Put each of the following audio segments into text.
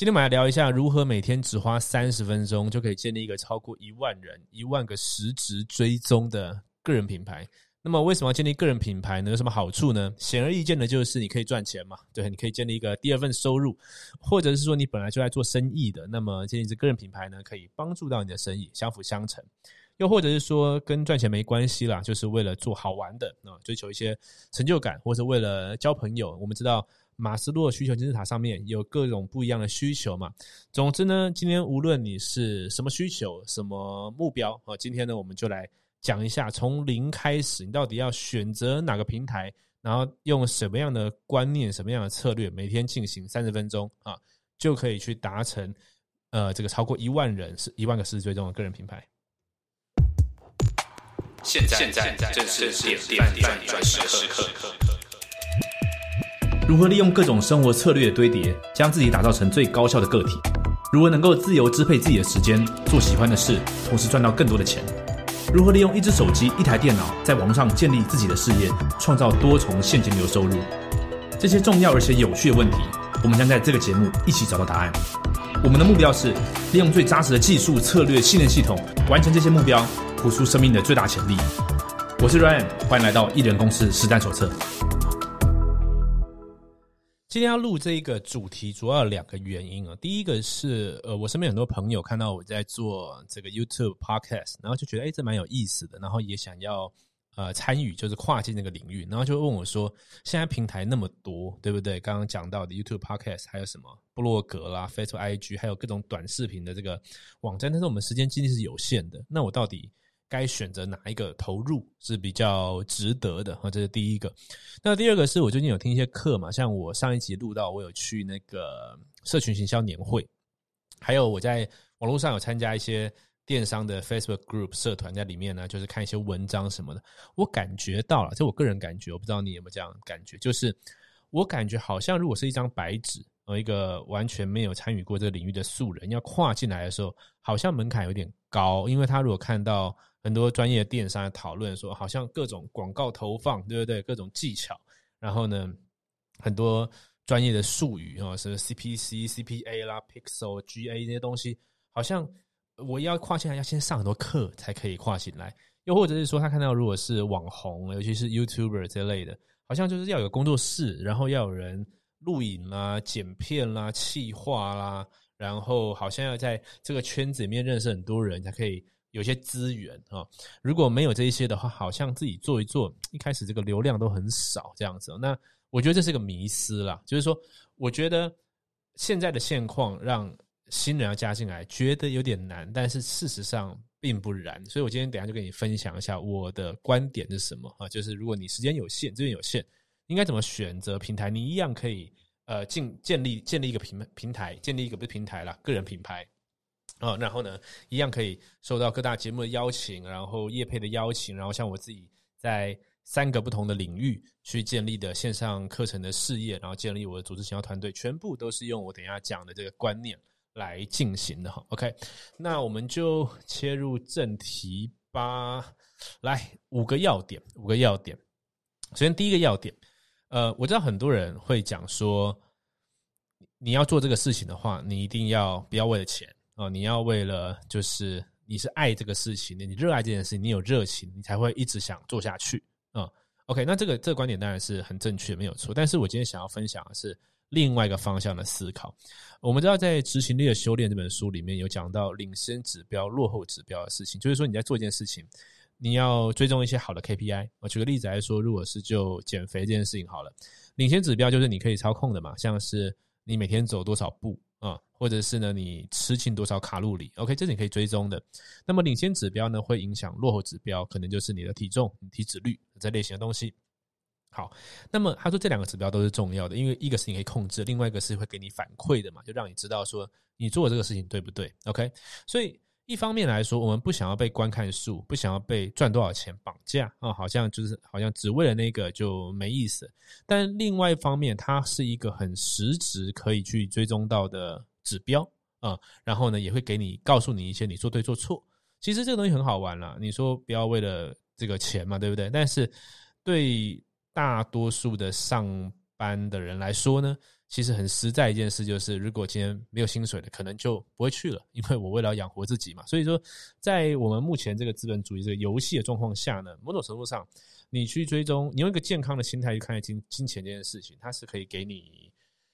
今天我们来聊一下如何每天只花三十分钟就可以建立一个超过一万人、一万个实质追踪的个人品牌。那么，为什么要建立个人品牌呢？有什么好处呢？显而易见的就是你可以赚钱嘛，对，你可以建立一个第二份收入，或者是说你本来就在做生意的，那么建立这个人品牌呢，可以帮助到你的生意，相辅相成。又或者是说跟赚钱没关系啦，就是为了做好玩的啊，追求一些成就感，或者为了交朋友。我们知道。马斯洛需求金字塔上面有各种不一样的需求嘛？总之呢，今天无论你是什么需求、什么目标啊，今天呢，我们就来讲一下，从零开始，你到底要选择哪个平台，然后用什么样的观念、什么样的策略，每天进行三十分钟啊，就可以去达成呃这个超过一万人是一万个实时追踪的个人品牌。现在现在正是点点点转时刻。如何利用各种生活策略的堆叠，将自己打造成最高效的个体？如何能够自由支配自己的时间，做喜欢的事，同时赚到更多的钱？如何利用一只手机、一台电脑，在网上建立自己的事业，创造多重现金流收入？这些重要而且有趣的问题，我们将在这个节目一起找到答案。我们的目标是利用最扎实的技术、策略、信任系统，完成这些目标，活出生命的最大潜力。我是 Ryan，欢迎来到艺人公司实战手册。今天要录这一个主题，主要有两个原因啊。第一个是，呃，我身边很多朋友看到我在做这个 YouTube Podcast，然后就觉得，哎，这蛮有意思的，然后也想要呃参与，就是跨境那个领域，然后就问我说，现在平台那么多，对不对？刚刚讲到的 YouTube Podcast，还有什么布洛格啦、Facebook、IG，还有各种短视频的这个网站，但是我们时间精力是有限的，那我到底？该选择哪一个投入是比较值得的？哈，这是第一个。那第二个是我最近有听一些课嘛，像我上一集录到，我有去那个社群行销年会，还有我在网络上有参加一些电商的 Facebook Group 社团，在里面呢，就是看一些文章什么的。我感觉到了，就我个人感觉，我不知道你有没有这样感觉，就是我感觉好像如果是一张白纸，和一个完全没有参与过这个领域的素人要跨进来的时候，好像门槛有点高，因为他如果看到。很多专业电商讨论说，好像各种广告投放，对不对？各种技巧，然后呢，很多专业的术语啊，是 CPC、CPA 啦、Pixel、GA 这些东西，好像我要跨进来要先上很多课才可以跨进来。又或者是说，他看到如果是网红，尤其是 YouTuber 这类的，好像就是要有工作室，然后要有人录影啦、剪片啦、企划啦，然后好像要在这个圈子里面认识很多人才可以。有些资源啊，如果没有这一些的话，好像自己做一做，一开始这个流量都很少这样子。那我觉得这是个迷思啦，就是说，我觉得现在的现况让新人要加进来，觉得有点难，但是事实上并不然。所以我今天等下就跟你分享一下我的观点是什么啊，就是如果你时间有限，资源有限，应该怎么选择平台？你一样可以呃进建立建立一个平平台，建立一个不是平台啦，个人品牌。啊，然后呢，一样可以受到各大节目的邀请，然后业配的邀请，然后像我自己在三个不同的领域去建立的线上课程的事业，然后建立我的组织营销团队，全部都是用我等下讲的这个观念来进行的哈。OK，那我们就切入正题吧。来，五个要点，五个要点。首先第一个要点，呃，我知道很多人会讲说，你要做这个事情的话，你一定要不要为了钱。哦，你要为了就是你是爱这个事情的，你热爱这件事情，你有热情，你才会一直想做下去。嗯，OK，那这个这个观点当然是很正确，没有错。但是我今天想要分享的是另外一个方向的思考。我们知道，在《执行力的修炼》这本书里面有讲到领先指标、落后指标的事情，就是说你在做一件事情，你要追踪一些好的 KPI。我举个例子来说，如果是就减肥这件事情好了，领先指标就是你可以操控的嘛，像是你每天走多少步。啊，或者是呢，你吃进多少卡路里？OK，这是你可以追踪的。那么领先指标呢，会影响落后指标，可能就是你的体重、体脂率这类型的东西。好，那么他说这两个指标都是重要的，因为一个是你可以控制，另外一个是会给你反馈的嘛，就让你知道说你做这个事情对不对？OK，所以。一方面来说，我们不想要被观看数，不想要被赚多少钱绑架啊，好像就是好像只为了那个就没意思。但另外一方面，它是一个很实质可以去追踪到的指标啊，然后呢，也会给你告诉你一些你做对做错。其实这个东西很好玩了，你说不要为了这个钱嘛，对不对？但是对大多数的上班的人来说呢？其实很实在一件事，就是如果今天没有薪水了，可能就不会去了，因为我为了要养活自己嘛。所以说，在我们目前这个资本主义这个游戏的状况下呢，某种程度上，你去追踪，你用一个健康的心态去看待金金钱这件事情，它是可以给你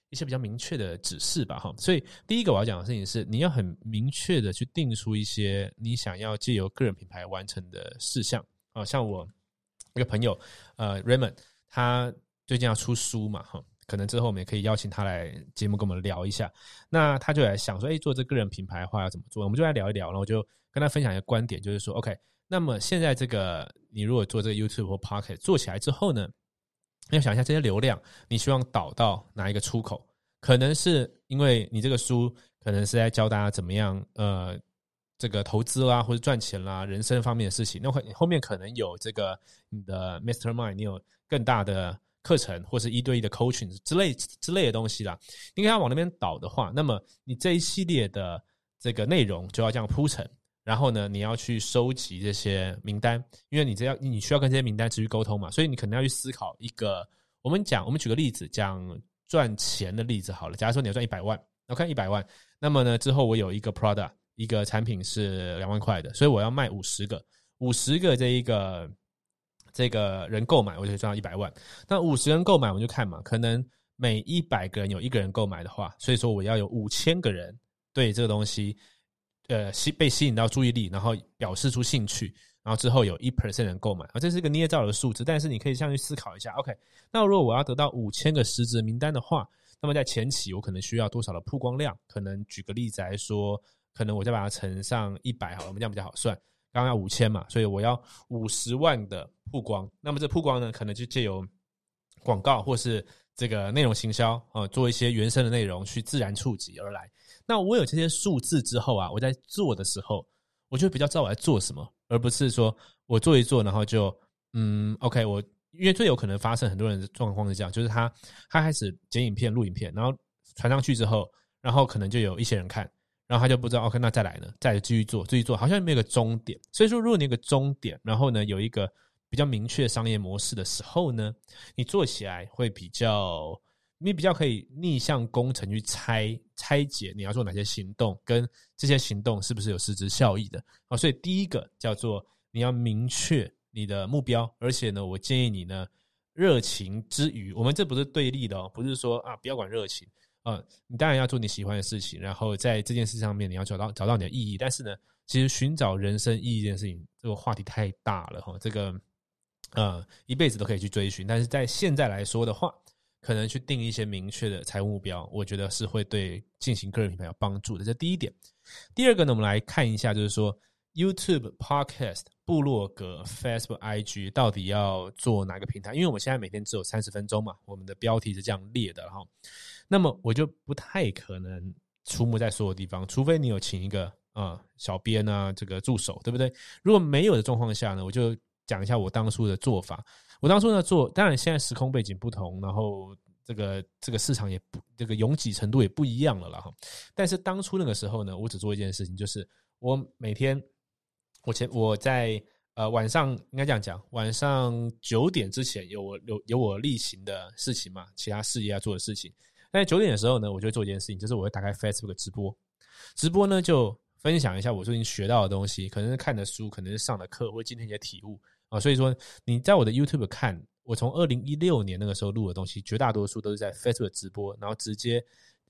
一些比较明确的指示吧，哈。所以第一个我要讲的事情是，你要很明确的去定出一些你想要借由个人品牌完成的事项啊，像我一个朋友，呃，Raymond，他最近要出书嘛，哈。可能之后我们也可以邀请他来节目跟我们聊一下。那他就来想说，哎，做这个人品牌的话要怎么做？我们就来聊一聊。然后我就跟他分享一个观点，就是说，OK，那么现在这个你如果做这个 YouTube 或 Pocket 做起来之后呢，要想一下这些流量，你希望导到哪一个出口？可能是因为你这个书可能是在教大家怎么样，呃，这个投资啦，或者赚钱啦，人生方面的事情。那后后面可能有这个你的 Mr. Mind，你有更大的。课程或是一对一的 coaching 之类之类的东西啦，应该要往那边导的话，那么你这一系列的这个内容就要这样铺陈，然后呢，你要去收集这些名单，因为你这要你需要跟这些名单持续沟通嘛，所以你可能要去思考一个，我们讲，我们举个例子，讲赚钱的例子好了。假如说你要赚一百万，OK，一百万，那么呢，之后我有一个 product，一个产品是两万块的，所以我要卖五十个，五十个这一个。这个人购买，我就赚到一百万。那五十人购买，我们就看嘛，可能每一百个人有一个人购买的话，所以说我要有五千个人对这个东西，呃，吸被吸引到注意力，然后表示出兴趣，然后之后有一 percent 人购买，啊，这是一个捏造的数字，但是你可以上去思考一下。OK，那如果我要得到五千个实质名单的话，那么在前期我可能需要多少的曝光量？可能举个例子来说，可能我再把它乘上一百，好，我们这样比较好算。刚刚要五千嘛，所以我要五十万的曝光。那么这曝光呢，可能就借由广告或是这个内容行销啊，做一些原生的内容去自然触及而来。那我有这些数字之后啊，我在做的时候，我就比较知道我在做什么，而不是说我做一做，然后就嗯，OK，我因为最有可能发生很多人的状况是这样，就是他他开始剪影片、录影片，然后传上去之后，然后可能就有一些人看。然后他就不知道，OK，那再来呢？再继续做，继续做，好像没有个终点。所以说，如果你有个终点，然后呢，有一个比较明确商业模式的时候呢，你做起来会比较，你比较可以逆向工程去拆拆解你要做哪些行动，跟这些行动是不是有实质效益的啊？所以第一个叫做你要明确你的目标，而且呢，我建议你呢，热情之余，我们这不是对立的哦，不是说啊，不要管热情。呃，你当然要做你喜欢的事情，然后在这件事上面你要找到找到你的意义。但是呢，其实寻找人生意义这件事情，这个话题太大了哈。这个呃，一辈子都可以去追寻。但是在现在来说的话，可能去定一些明确的财务目标，我觉得是会对进行个人品牌有帮助的。这第一点。第二个呢，我们来看一下，就是说 YouTube、Podcast、部落格、Facebook、IG 到底要做哪个平台？因为我们现在每天只有三十分钟嘛，我们的标题是这样列的，然后。那么我就不太可能出没在所有地方，除非你有请一个啊小编啊这个助手，对不对？如果没有的状况下呢，我就讲一下我当初的做法。我当初呢做，当然现在时空背景不同，然后这个这个市场也不这个拥挤程度也不一样了啦哈。但是当初那个时候呢，我只做一件事情，就是我每天我前我在呃晚上应该这样讲，晚上九点之前有我有有我例行的事情嘛，其他事业要做的事情。在九点的时候呢，我就会做一件事情，就是我会打开 Facebook 直播，直播呢就分享一下我最近学到的东西，可能是看的书，可能是上的课，或今天一些体悟啊。所以说你在我的 YouTube 看，我从二零一六年那个时候录的东西，绝大多数都是在 Facebook 直播，然后直接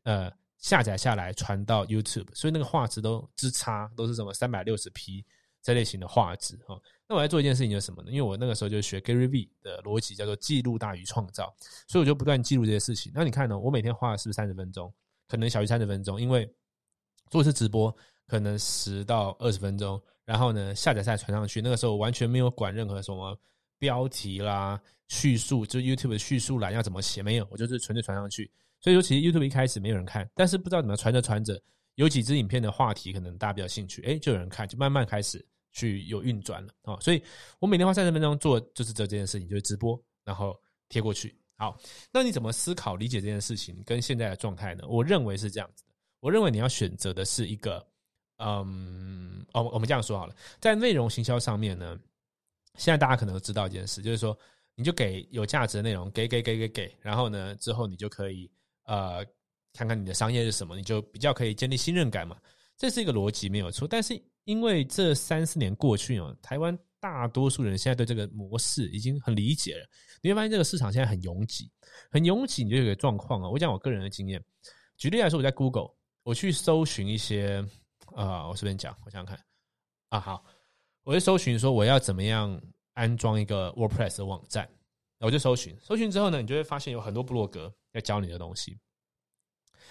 呃下载下来传到 YouTube，所以那个画质都之差，都是什么三百六十 P 这类型的画质哈。那我在做一件事情就是什么呢？因为我那个时候就学 Gary V 的逻辑，叫做记录大于创造，所以我就不断记录这些事情。那你看呢？我每天花的是不是三十分钟？可能小于三十分钟，因为做一次直播可能十到二十分钟，然后呢下载下来传上去。那个时候完全没有管任何什么标题啦、叙述，就 YouTube 的叙述栏要怎么写，没有，我就是纯粹传上去。所以说，其实 YouTube 一开始没有人看，但是不知道怎么传着传着，有几支影片的话题可能大家比较兴趣，哎，就有人看，就慢慢开始。去有运转了啊，所以我每天花三十分钟做就是这这件事情，就是直播，然后贴过去。好，那你怎么思考理解这件事情跟现在的状态呢？我认为是这样子的，我认为你要选择的是一个，嗯，哦，我们这样说好了，在内容行销上面呢，现在大家可能都知道一件事，就是说，你就给有价值的内容，给给给给给，然后呢，之后你就可以呃，看看你的商业是什么，你就比较可以建立信任感嘛。这是一个逻辑没有错，但是因为这三四年过去哦，台湾大多数人现在对这个模式已经很理解了。你会发现这个市场现在很拥挤，很拥挤，你就有个状况啊。我讲我个人的经验，举例来说，我在 Google 我去搜寻一些啊，我随便讲，我想想看啊，好，我就搜寻说我要怎么样安装一个 WordPress 的网站，我就搜寻，搜寻之后呢，你就会发现有很多部落格要教你的东西，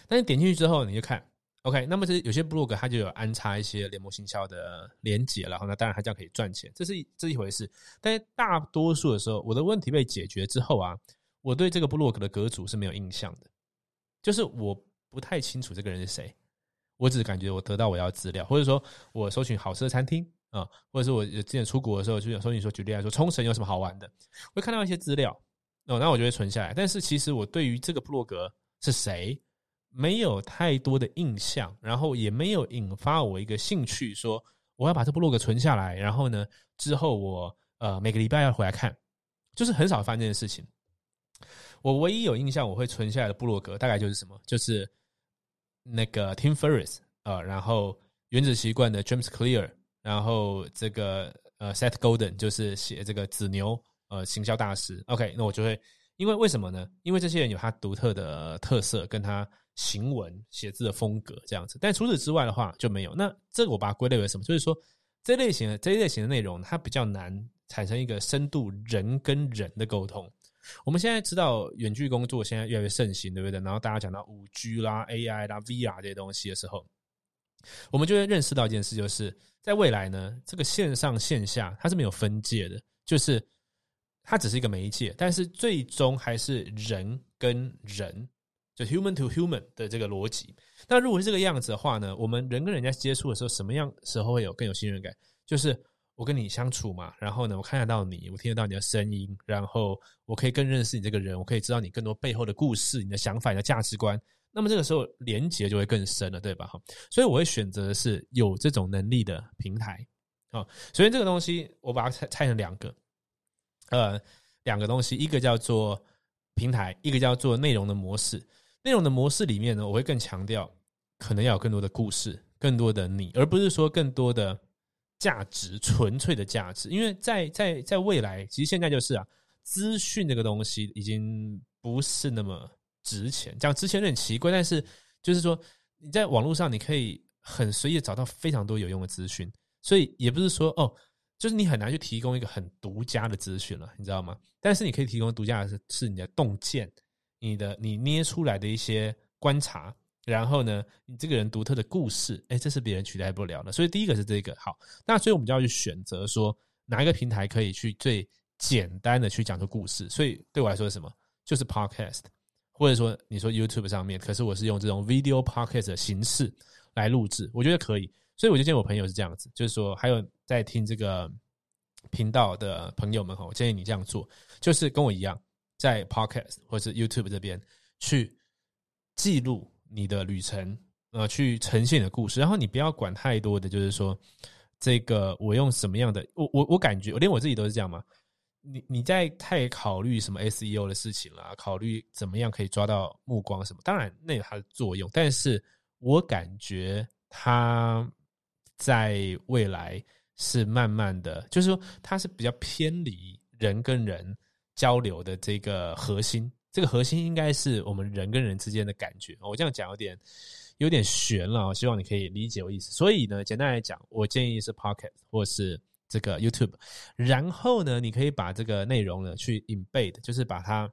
但是点进去之后，你就看。OK，那么这有些 blog 它就有安插一些联盟行销的连接，然后呢，当然它这样可以赚钱，这是这一回事。但是大多数的时候，我的问题被解决之后啊，我对这个 blog 的阁主是没有印象的，就是我不太清楚这个人是谁，我只是感觉我得到我要资料，或者说我搜寻好吃的餐厅啊，或者是我之前出国的时候就想搜寻说，举例来说，冲绳有什么好玩的，会看到一些资料哦，那我就会存下来。但是其实我对于这个 blog 是谁？没有太多的印象，然后也没有引发我一个兴趣，说我要把这部落格存下来，然后呢，之后我呃每个礼拜要回来看，就是很少发生这件事情。我唯一有印象我会存下来的部落格，大概就是什么，就是那个 Tim Ferriss 啊，然后原子习惯的 James Clear，然后这个呃 Seth Golden 就是写这个子牛呃行销大师。OK，那我就会因为为什么呢？因为这些人有他独特的特色，跟他。行文写字的风格这样子，但除此之外的话就没有。那这个我把它归类为什么？就是说这类型的这一类型的内容，它比较难产生一个深度人跟人的沟通。我们现在知道远距工作现在越来越盛行，对不对？然后大家讲到五 G 啦、AI 啦、VR 这些东西的时候，我们就会认识到一件事，就是在未来呢，这个线上线下它是没有分界的，就是它只是一个媒介，但是最终还是人跟人。就 human to human 的这个逻辑，那如果是这个样子的话呢，我们人跟人家接触的时候，什么样时候会有更有信任感？就是我跟你相处嘛，然后呢，我看得到你，我听得到你的声音，然后我可以更认识你这个人，我可以知道你更多背后的故事、你的想法、你的价值观。那么这个时候连接就会更深了，对吧？哈，所以我会选择的是有这种能力的平台啊。所以这个东西我把它拆拆成两个，呃，两个东西，一个叫做平台，一个叫做内容的模式。内容的模式里面呢，我会更强调，可能要有更多的故事，更多的你，而不是说更多的价值，纯粹的价值。因为在在在未来，其实现在就是啊，资讯这个东西已经不是那么值钱。讲值钱有点奇怪，但是就是说你在网络上你可以很随意找到非常多有用的资讯，所以也不是说哦，就是你很难去提供一个很独家的资讯了，你知道吗？但是你可以提供独家的是是你的洞见。你的你捏出来的一些观察，然后呢，你这个人独特的故事，哎，这是别人取代不了的。所以第一个是这个好，那所以我们就要去选择说哪一个平台可以去最简单的去讲出故事。所以对我来说是什么？就是 podcast，或者说你说 YouTube 上面，可是我是用这种 video podcast 的形式来录制，我觉得可以。所以我就建议我朋友是这样子，就是说还有在听这个频道的朋友们哈，我建议你这样做，就是跟我一样。在 Podcast 或是 YouTube 这边去记录你的旅程，呃，去呈现你的故事，然后你不要管太多的，就是说这个我用什么样的，我我我感觉，我连我自己都是这样嘛。你你在太考虑什么 SEO 的事情了，考虑怎么样可以抓到目光什么，当然那有它的作用，但是我感觉它在未来是慢慢的，就是说它是比较偏离人跟人。交流的这个核心，这个核心应该是我们人跟人之间的感觉。我这样讲有点有点悬了，希望你可以理解我意思。所以呢，简单来讲，我建议是 Pocket 或是这个 YouTube。然后呢，你可以把这个内容呢去 embed，就是把它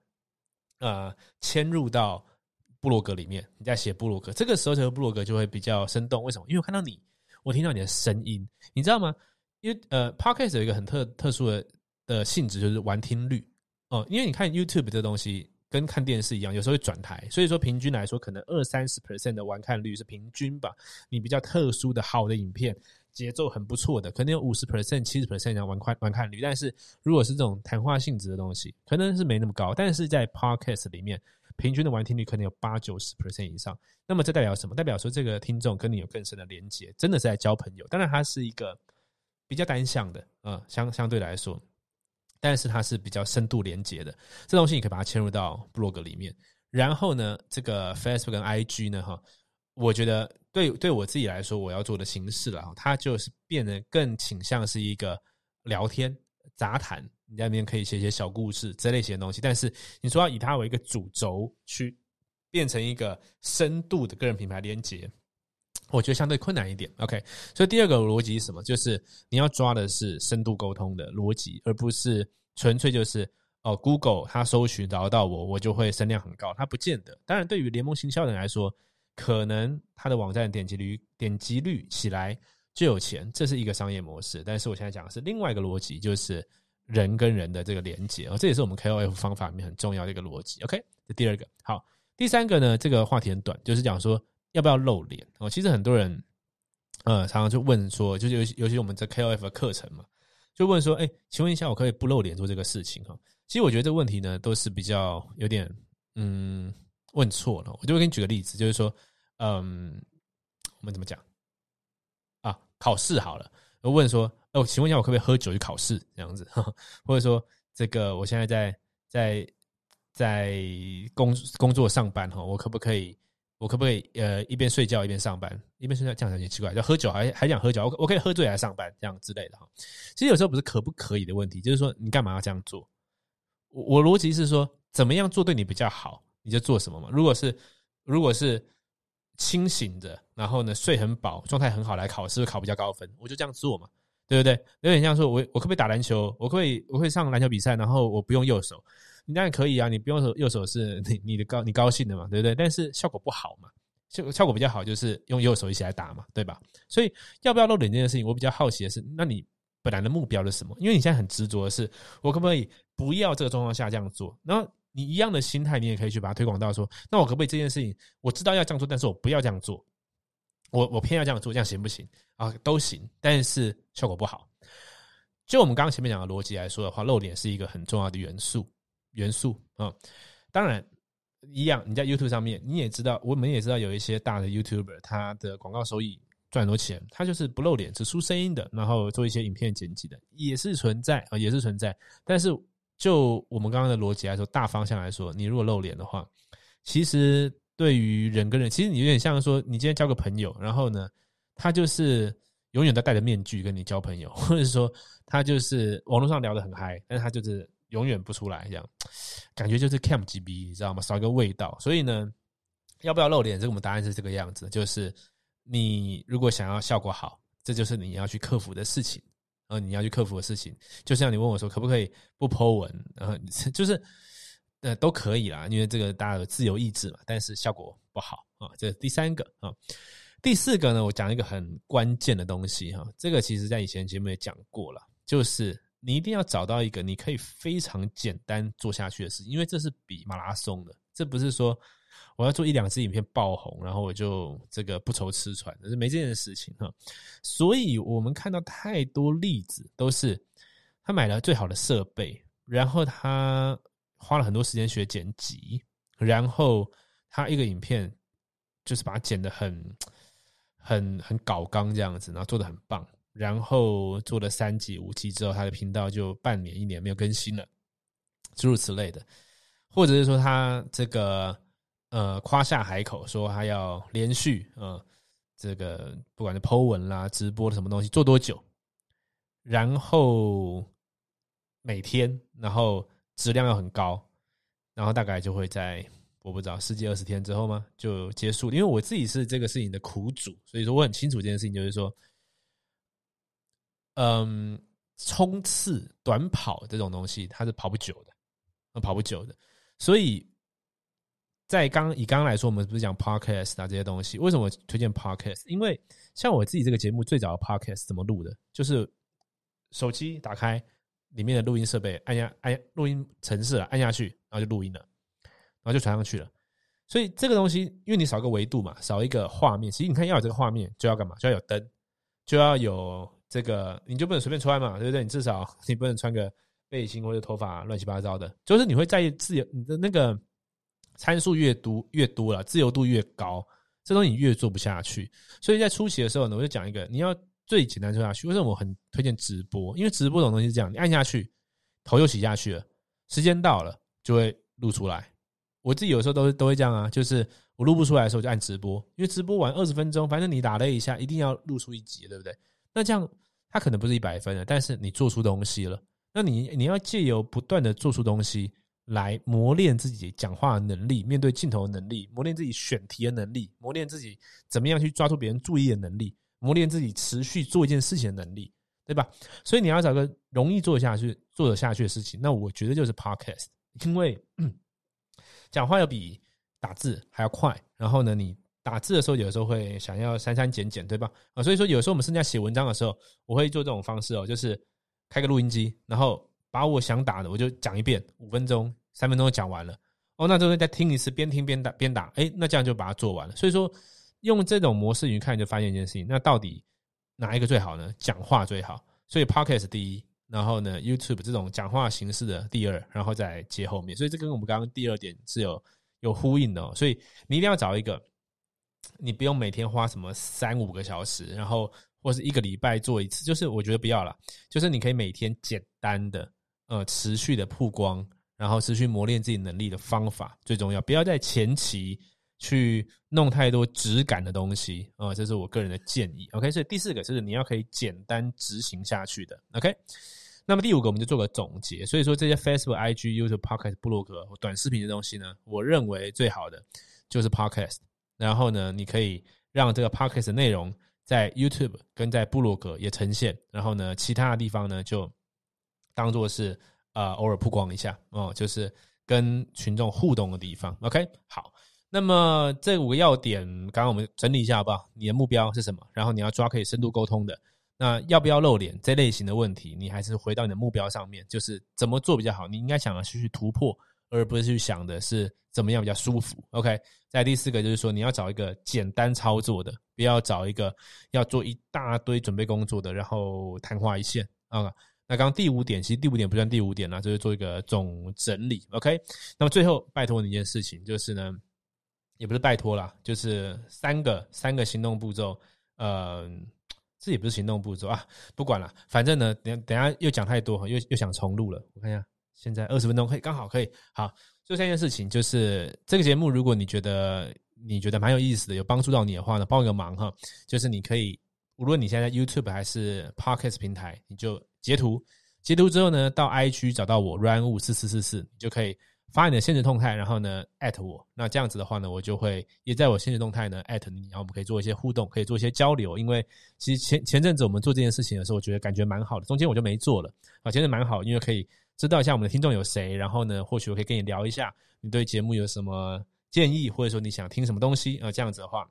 呃嵌入到部落格里面。你在写部落格，这个时候这个部落格就会比较生动。为什么？因为我看到你，我听到你的声音，你知道吗？因为呃，Pocket 有一个很特特殊的的性质，就是玩听率。哦，因为你看 YouTube 这东西跟看电视一样，有时候会转台，所以说平均来说，可能二三十 percent 的观看率是平均吧。你比较特殊的好的影片，节奏很不错的，可能有五十 percent、七十 percent 的观看观看率。但是如果是这种谈话性质的东西，可能是没那么高。但是在 Podcast 里面，平均的完听率可能有八九十 percent 以上。那么这代表什么？代表说这个听众跟你有更深的连接，真的是在交朋友。当然，它是一个比较单向的，呃，相相对来说。但是它是比较深度连接的，这东西你可以把它嵌入到 blog 里面，然后呢，这个 Facebook 跟 IG 呢，哈，我觉得对对我自己来说，我要做的形式了，它就是变得更倾向是一个聊天杂谈，你在那边可以写写小故事这类型的东西。但是你说要以它为一个主轴去变成一个深度的个人品牌连接，我觉得相对困难一点。OK，所以第二个逻辑是什么？就是你要抓的是深度沟通的逻辑，而不是纯粹就是。哦，Google 它搜寻找到我，我就会声量很高。它不见得，当然对于联盟行销人来说，可能他的网站点击率点击率起来就有钱，这是一个商业模式。但是我现在讲的是另外一个逻辑，就是人跟人的这个连接啊，这也是我们 KOF 方法里面很重要的一个逻辑。OK，这第二个好，第三个呢，这个话题很短，就是讲说要不要露脸哦。其实很多人呃常常就问说，就是尤其尤其我们这 KOF 的课程嘛，就问说，哎，请问一下，我可以不露脸做这个事情哈？其实我觉得这个问题呢，都是比较有点嗯问错了。我就会给你举个例子，就是说，嗯，我们怎么讲啊？考试好了，我问说，哦，请问一下，我可不可以喝酒去考试？这样子，或者说，这个我现在在在在工工作上班哈，我可不可以？我可不可以呃一边睡觉一边上班？一边睡觉这样有点奇怪，就喝酒还还想喝酒？我我可以喝醉来上班这样之类的哈。其实有时候不是可不可以的问题，就是说你干嘛要这样做？我我逻辑是说，怎么样做对你比较好，你就做什么嘛。如果是如果是清醒的，然后呢睡很饱，状态很好来考试，考比较高分，我就这样做嘛，对不对？有点像说，我我可不可以打篮球？我可不可以我可以上篮球比赛，然后我不用右手，你当然可以啊。你不用手右手是 你你的高你高兴的嘛，对不对？但是效果不好嘛，效效果比较好就是用右手一起来打嘛，对吧？所以要不要露脸这件事情，我比较好奇的是，那你。本来的目标是什么？因为你现在很执着的是，我可不可以不要这个状况下这样做？然后你一样的心态，你也可以去把它推广到说，那我可不可以这件事情我知道要这样做，但是我不要这样做，我我偏要这样做，这样行不行啊？都行，但是效果不好。就我们刚刚前面讲的逻辑来说的话，露脸是一个很重要的元素，元素啊。当然，一样你在 YouTube 上面，你也知道，我们也知道有一些大的 YouTuber，他的广告收益。赚很多钱，他就是不露脸，只出声音的，然后做一些影片剪辑的，也是存在啊，也是存在。但是就我们刚刚的逻辑来说，大方向来说，你如果露脸的话，其实对于人跟人，其实你有点像说，你今天交个朋友，然后呢，他就是永远都戴着面具跟你交朋友，或者说他就是网络上聊得很嗨，但是他就是永远不出来，这样感觉就是 camp gb，你知道吗？少一个味道。所以呢，要不要露脸？这个我们答案是这个样子，就是。你如果想要效果好，这就是你要去克服的事情。呃，你要去克服的事情，就像你问我说，可不可以不剖文？然后 就是呃，都可以啦，因为这个大家有自由意志嘛。但是效果不好啊，这是第三个啊。第四个呢，我讲一个很关键的东西哈。这个其实在以前节目也讲过了，就是你一定要找到一个你可以非常简单做下去的事情，因为这是比马拉松的，这不是说。我要做一两支影片爆红，然后我就这个不愁吃穿，是没这件事情哈。所以我们看到太多例子，都是他买了最好的设备，然后他花了很多时间学剪辑，然后他一个影片就是把它剪得很、很、很搞纲这样子，然后做的很棒，然后做了三集、五集之后，他的频道就半年、一年没有更新了，诸如此类的，或者是说他这个。呃，夸下海口说他要连续呃，这个不管是 Po 文啦、直播的什么东西做多久，然后每天，然后质量要很高，然后大概就会在我不知道十几二十天之后吗就结束？因为我自己是这个事情的苦主，所以说我很清楚这件事情，就是说，嗯，冲刺、短跑这种东西它是跑不久的，跑不久的，所以。在刚以刚刚来说，我们不是讲 podcast 啊这些东西？为什么推荐 podcast？因为像我自己这个节目最早的 podcast 怎么录的？就是手机打开里面的录音设备，按下按录音程式，按下去，然后就录音了，然后就传上去了。所以这个东西，因为你少个维度嘛，少一个画面。其实你看要有这个画面，就要干嘛？就要有灯，就要有这个，你就不能随便穿嘛，对不对？你至少你不能穿个背心或者头发乱七八糟的，就是你会在意自由你的那个。参数越多越多了，自由度越高，这东西你越做不下去。所以在初期的时候呢，我就讲一个，你要最简单做下去。为什么我很推荐直播？因为直播这种东西是这样，你按下去，头就洗下去了，时间到了就会露出来，我自己有时候都都会这样啊，就是我录不出来的时候就按直播，因为直播完二十分钟，反正你打了一下，一定要录出一集，对不对？那这样它可能不是一百分的，但是你做出东西了，那你你要借由不断的做出东西来磨练自己讲话的能力，面对镜头的能力，磨练自己选题的能力，磨练自己怎么样去抓住别人注意的能力，磨练自己持续做一件事情的能力，对吧？所以你要找个容易做下去、做得下去的事情，那我觉得就是 podcast，因为。讲话要比打字还要快，然后呢，你打字的时候有时候会想要删删减减，对吧？啊，所以说有时候我们甚至写文章的时候，我会做这种方式哦，就是开个录音机，然后把我想打的我就讲一遍，五分钟、三分钟就讲完了。哦，那之后再听一次，边听边打边打，哎，那这样就把它做完了。所以说用这种模式，你看就发现一件事情，那到底哪一个最好呢？讲话最好，所以 Podcast 第一。然后呢，YouTube 这种讲话形式的第二，然后再接后面，所以这跟我们刚刚第二点是有有呼应的。哦所以你一定要找一个，你不用每天花什么三五个小时，然后或是一个礼拜做一次，就是我觉得不要了，就是你可以每天简单的呃持续的曝光，然后持续磨练自己能力的方法最重要，不要在前期。去弄太多质感的东西啊，这是我个人的建议。OK，所以第四个是你要可以简单执行下去的。OK，那么第五个我们就做个总结。所以说这些 Facebook、IG、YouTube、Podcast、布洛格、短视频的东西呢，我认为最好的就是 Podcast。然后呢，你可以让这个 Podcast 的内容在 YouTube 跟在布洛格也呈现。然后呢，其他的地方呢就当做是呃偶尔曝光一下哦，就是跟群众互动的地方。OK，好。那么这五个要点，刚刚我们整理一下好不好？你的目标是什么？然后你要抓可以深度沟通的，那要不要露脸这类型的问题，你还是回到你的目标上面，就是怎么做比较好？你应该想的是去突破，而不是去想的是怎么样比较舒服。OK，在第四个就是说，你要找一个简单操作的，不要找一个要做一大堆准备工作的，然后昙花一现啊。那刚刚第五点，其实第五点不算第五点了，就是做一个总整理。OK，那么最后拜托你一件事情，就是呢。也不是拜托啦，就是三个三个行动步骤，呃，这也不是行动步骤啊，不管了，反正呢，等等下又讲太多，又又想重录了。我看一下，现在二十分钟可以，刚好可以。好，就三件事情，就是这个节目，如果你觉得你觉得蛮有意思的，有帮助到你的话呢，帮一个忙哈，就是你可以，无论你现在 YouTube 还是 Podcast 平台，你就截图，截图之后呢，到 I 区找到我 Run 五四四四四，你就可以。发你的现实动态，然后呢艾特我，那这样子的话呢，我就会也在我现实动态呢艾特你，然后我们可以做一些互动，可以做一些交流。因为其实前前阵子我们做这件事情的时候，我觉得感觉蛮好的，中间我就没做了啊，其实蛮好，因为可以知道一下我们的听众有谁，然后呢，或许我可以跟你聊一下，你对节目有什么建议，或者说你想听什么东西啊，这样子的话，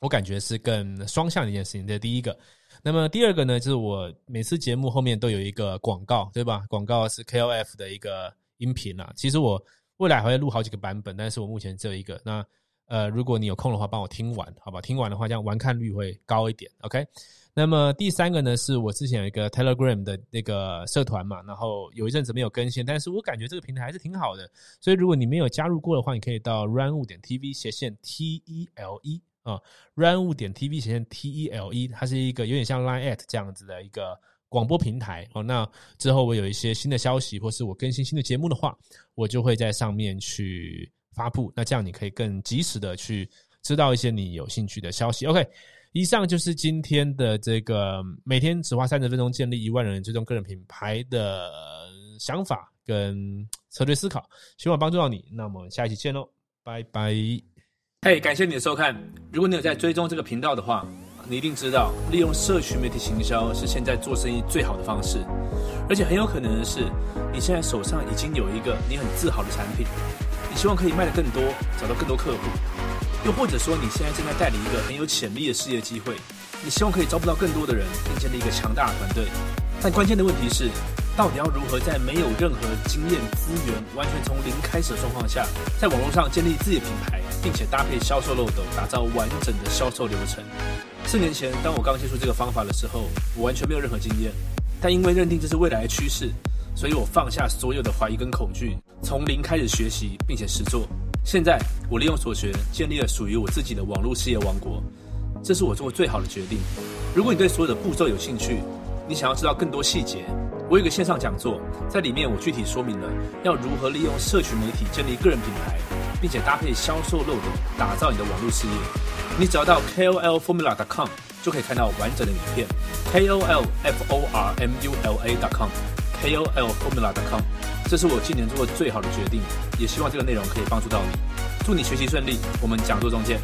我感觉是更双向的一件事情。这是第一个，那么第二个呢，就是我每次节目后面都有一个广告，对吧？广告是 KOF 的一个。音频啊，其实我未来还会录好几个版本，但是我目前只有一个。那呃，如果你有空的话，帮我听完，好吧？听完的话，这样完看率会高一点。OK。那么第三个呢，是我之前有一个 Telegram 的那个社团嘛，然后有一阵子没有更新，但是我感觉这个平台还是挺好的。所以如果你没有加入过的话，你可以到 run 五点 tv 斜线 t e l e 啊，run 五点 tv 斜线 t e l e，它是一个有点像 Line at 这样子的一个。广播平台哦，那之后我有一些新的消息，或是我更新新的节目的话，我就会在上面去发布。那这样你可以更及时的去知道一些你有兴趣的消息。OK，以上就是今天的这个每天只花三十分钟建立一万人追踪个人品牌的想法跟策略思考，希望帮助到你。那我们下一期见喽，拜拜。嘿，感谢你的收看。如果你有在追踪这个频道的话。你一定知道，利用社群媒体行销是现在做生意最好的方式，而且很有可能的是，你现在手上已经有一个你很自豪的产品，你希望可以卖得更多，找到更多客户，又或者说你现在正在代理一个很有潜力的事业机会，你希望可以招不到更多的人，并建立一个强大的团队。但关键的问题是，到底要如何在没有任何经验、资源、完全从零开始的状况下，在网络上建立自己的品牌，并且搭配销售漏斗，打造完整的销售流程？四年前，当我刚接触这个方法的时候，我完全没有任何经验。但因为认定这是未来的趋势，所以我放下所有的怀疑跟恐惧，从零开始学习，并且实做。现在，我利用所学，建立了属于我自己的网络事业王国。这是我做过最好的决定。如果你对所有的步骤有兴趣，你想要知道更多细节，我有个线上讲座，在里面我具体说明了要如何利用社群媒体建立个人品牌。并且搭配销售漏斗，打造你的网络事业。你只要到 KOLFormula.com 就可以看到完整的影片。KOLFormula.com，KOLFormula.com，这是我今年做的最好的决定，也希望这个内容可以帮助到你。祝你学习顺利，我们讲座中见。